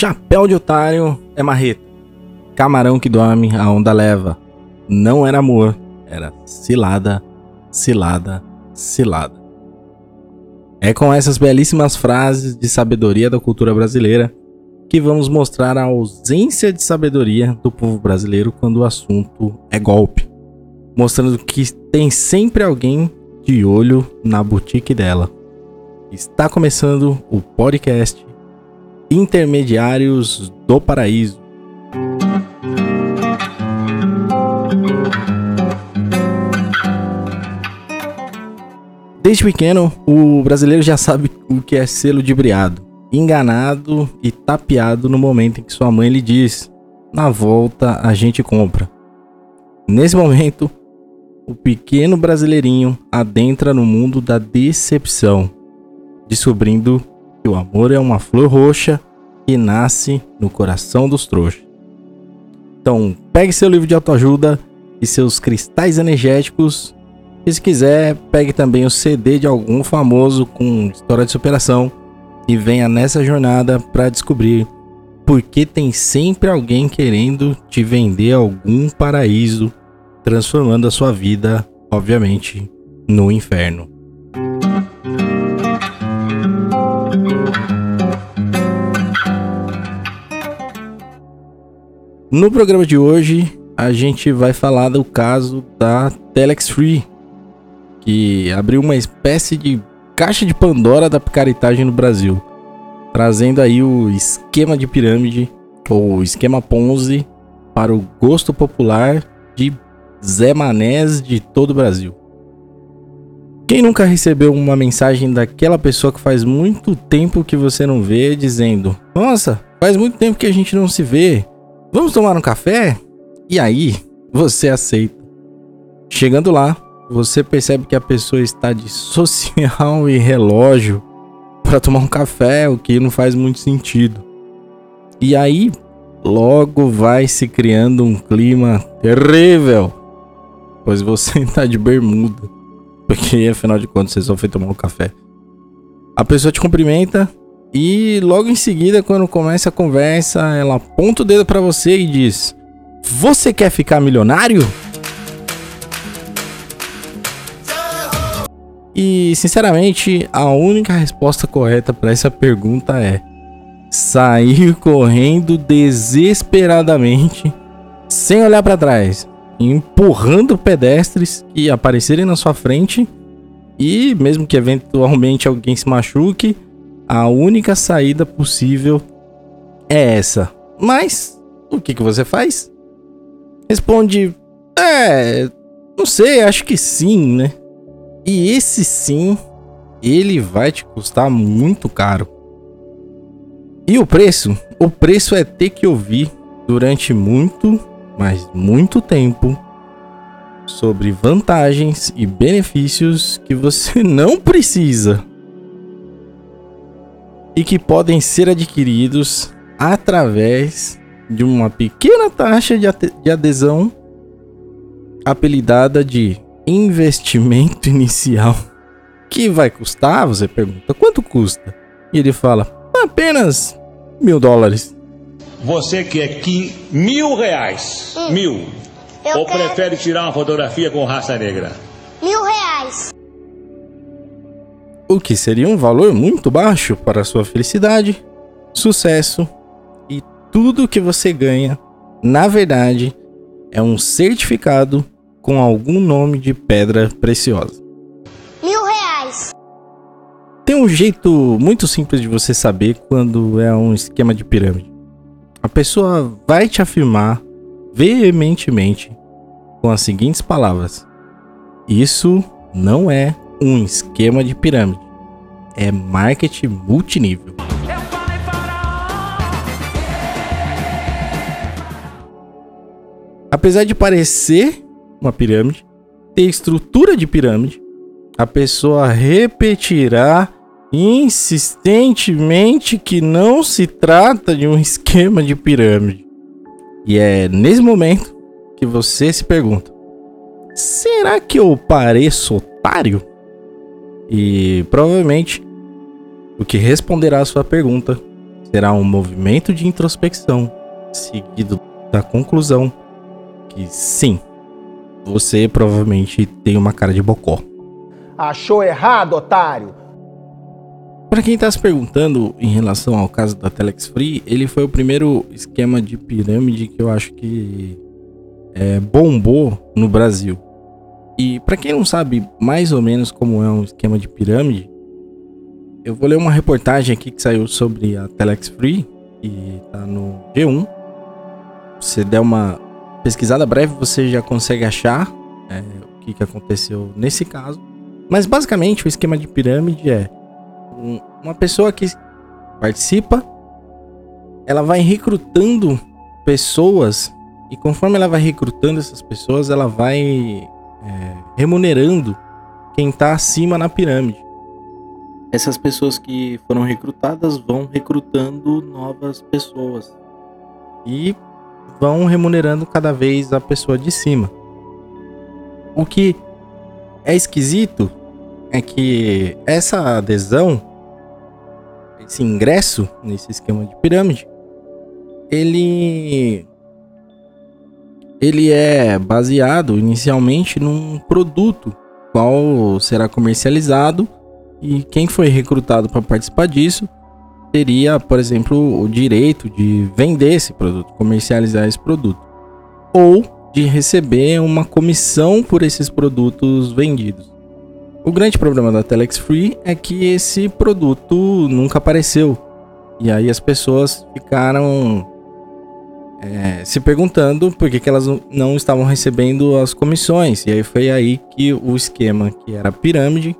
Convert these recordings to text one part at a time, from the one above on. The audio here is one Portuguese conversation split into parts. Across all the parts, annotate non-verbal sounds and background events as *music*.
Chapéu de otário é marreta. Camarão que dorme, a onda leva. Não era amor, era cilada, cilada, cilada. É com essas belíssimas frases de sabedoria da cultura brasileira que vamos mostrar a ausência de sabedoria do povo brasileiro quando o assunto é golpe, mostrando que tem sempre alguém de olho na boutique dela. Está começando o podcast Intermediários do Paraíso. Desde pequeno, o brasileiro já sabe o que é ser ludibriado, enganado e tapeado no momento em que sua mãe lhe diz: Na volta a gente compra. Nesse momento, o pequeno brasileirinho adentra no mundo da decepção, descobrindo o amor é uma flor roxa que nasce no coração dos trouxas. Então, pegue seu livro de autoajuda e seus cristais energéticos. E se quiser, pegue também o CD de algum famoso com história de superação e venha nessa jornada para descobrir por que tem sempre alguém querendo te vender algum paraíso, transformando a sua vida, obviamente, no inferno. No programa de hoje, a gente vai falar do caso da Telex Free, que abriu uma espécie de caixa de Pandora da picaretagem no Brasil, trazendo aí o esquema de pirâmide ou esquema Ponzi para o gosto popular de Zé Manés de todo o Brasil. Quem nunca recebeu uma mensagem daquela pessoa que faz muito tempo que você não vê dizendo: Nossa, faz muito tempo que a gente não se vê. Vamos tomar um café? E aí, você aceita. Chegando lá, você percebe que a pessoa está de social e relógio para tomar um café, o que não faz muito sentido. E aí, logo vai se criando um clima terrível, pois você está *laughs* de bermuda, porque afinal de contas você só foi tomar um café. A pessoa te cumprimenta, e logo em seguida, quando começa a conversa, ela aponta o dedo para você e diz: Você quer ficar milionário? E sinceramente, a única resposta correta para essa pergunta é sair correndo desesperadamente, sem olhar para trás, empurrando pedestres que aparecerem na sua frente e mesmo que eventualmente alguém se machuque, a única saída possível é essa. Mas o que, que você faz? Responde: É, não sei, acho que sim, né? E esse sim, ele vai te custar muito caro. E o preço? O preço é ter que ouvir durante muito, mas muito tempo sobre vantagens e benefícios que você *laughs* não precisa e que podem ser adquiridos através de uma pequena taxa de, de adesão apelidada de investimento *laughs* inicial. Que vai custar? Você pergunta, quanto custa? E ele fala, apenas mil dólares. Você quer que mil reais? Hum. Mil. Eu Ou quero- prefere tirar uma fotografia com raça negra? Mil reais. O que seria um valor muito baixo para sua felicidade, sucesso e tudo que você ganha, na verdade, é um certificado com algum nome de pedra preciosa. Mil reais. Tem um jeito muito simples de você saber quando é um esquema de pirâmide. A pessoa vai te afirmar veementemente com as seguintes palavras: Isso não é um esquema de pirâmide, é marketing multinível. Apesar de parecer uma pirâmide, ter estrutura de pirâmide, a pessoa repetirá insistentemente que não se trata de um *laughs* esquema de pirâmide. E é nesse momento que você se pergunta: será que eu pareço otário? E provavelmente o que responderá a sua pergunta será um movimento de introspecção, seguido da conclusão que sim, você provavelmente tem uma cara de bocó. Achou errado, otário? Para quem está se perguntando em relação ao caso da Telex Free, ele foi o primeiro esquema de pirâmide que eu acho que é, bombou no Brasil. E para quem não sabe mais ou menos como é um esquema de pirâmide, eu vou ler uma reportagem aqui que saiu sobre a Telex Free, que tá no G1. Se der uma pesquisada breve, você já consegue achar é, o que, que aconteceu nesse caso. Mas basicamente o esquema de pirâmide é um, uma pessoa que participa, ela vai recrutando pessoas e conforme ela vai recrutando essas pessoas, ela vai é, remunerando quem está acima na pirâmide. Essas pessoas que foram recrutadas vão recrutando novas pessoas e vão remunerando cada vez a pessoa de cima. O que é esquisito é que essa adesão, esse ingresso nesse esquema de pirâmide, ele ele é baseado inicialmente num produto qual será comercializado e quem foi recrutado para participar disso teria, por exemplo, o direito de vender esse produto, comercializar esse produto ou de receber uma comissão por esses produtos vendidos. O grande problema da Telex Free é que esse produto nunca apareceu. E aí as pessoas ficaram é, se perguntando por que, que elas não estavam recebendo as comissões. E aí foi aí que o esquema, que era pirâmide,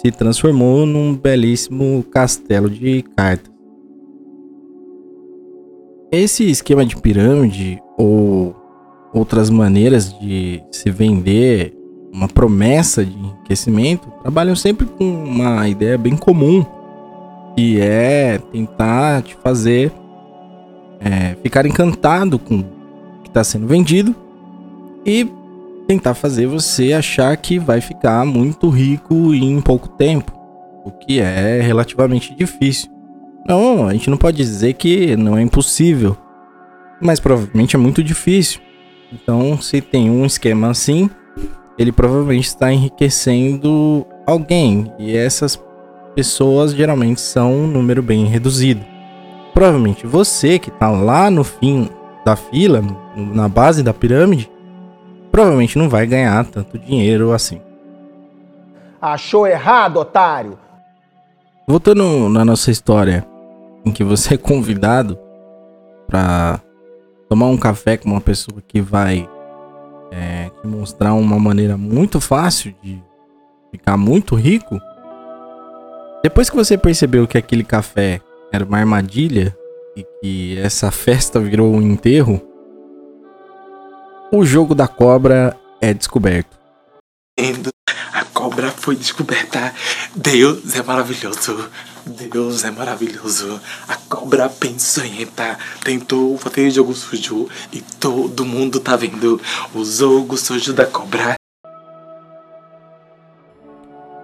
se transformou num belíssimo castelo de cartas. Esse esquema de pirâmide ou outras maneiras de se vender uma promessa de enriquecimento trabalham sempre com uma ideia bem comum, que é tentar te fazer é, ficar encantado com o que está sendo vendido e tentar fazer você achar que vai ficar muito rico em pouco tempo, o que é relativamente difícil. Não, a gente não pode dizer que não é impossível, mas provavelmente é muito difícil. Então, se tem um esquema assim, ele provavelmente está enriquecendo alguém, e essas pessoas geralmente são um número bem reduzido provavelmente você que tá lá no fim da fila, na base da pirâmide, provavelmente não vai ganhar tanto dinheiro assim. Achou errado, otário! Voltando na nossa história, em que você é convidado para tomar um café com uma pessoa que vai é, mostrar uma maneira muito fácil de ficar muito rico. Depois que você percebeu que aquele café era uma armadilha e que essa festa virou um enterro, o jogo da cobra é descoberto. A cobra foi descoberta. Deus é maravilhoso. Deus é maravilhoso. A cobra pensanhenta tentou fazer jogo sujo e todo mundo tá vendo o jogo sujo da cobra.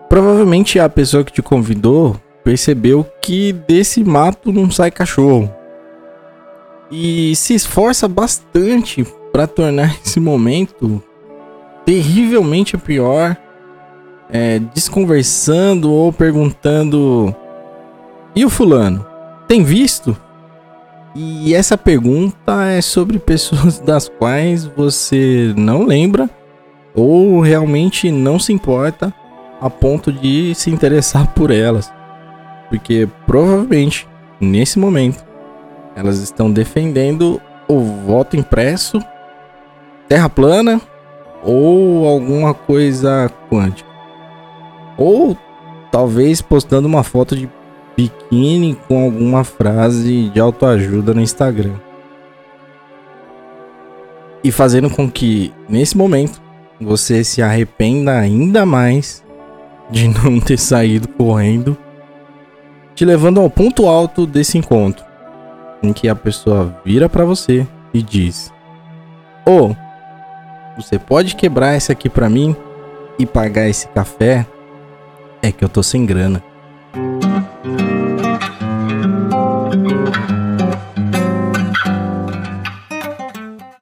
Provavelmente a pessoa que te convidou percebeu que desse mato não sai cachorro. E se esforça bastante para tornar esse momento terrivelmente pior, é, desconversando ou perguntando: E o fulano? Tem visto? E essa pergunta é sobre *laughs* pessoas das quais você não lembra ou realmente não se importa a ponto de se interessar *laughs* por elas. Porque provavelmente, nesse momento, elas estão defendendo o voto impresso, terra plana ou alguma coisa quântica. Ou talvez postando uma foto de biquíni com alguma frase de autoajuda no Instagram. E fazendo com que, nesse momento, você se arrependa ainda mais de *laughs* não ter saído correndo te levando ao ponto alto desse encontro, em que a pessoa vira para você e diz: "Ô, oh, você pode quebrar esse aqui para mim e pagar esse café? É que eu tô sem grana."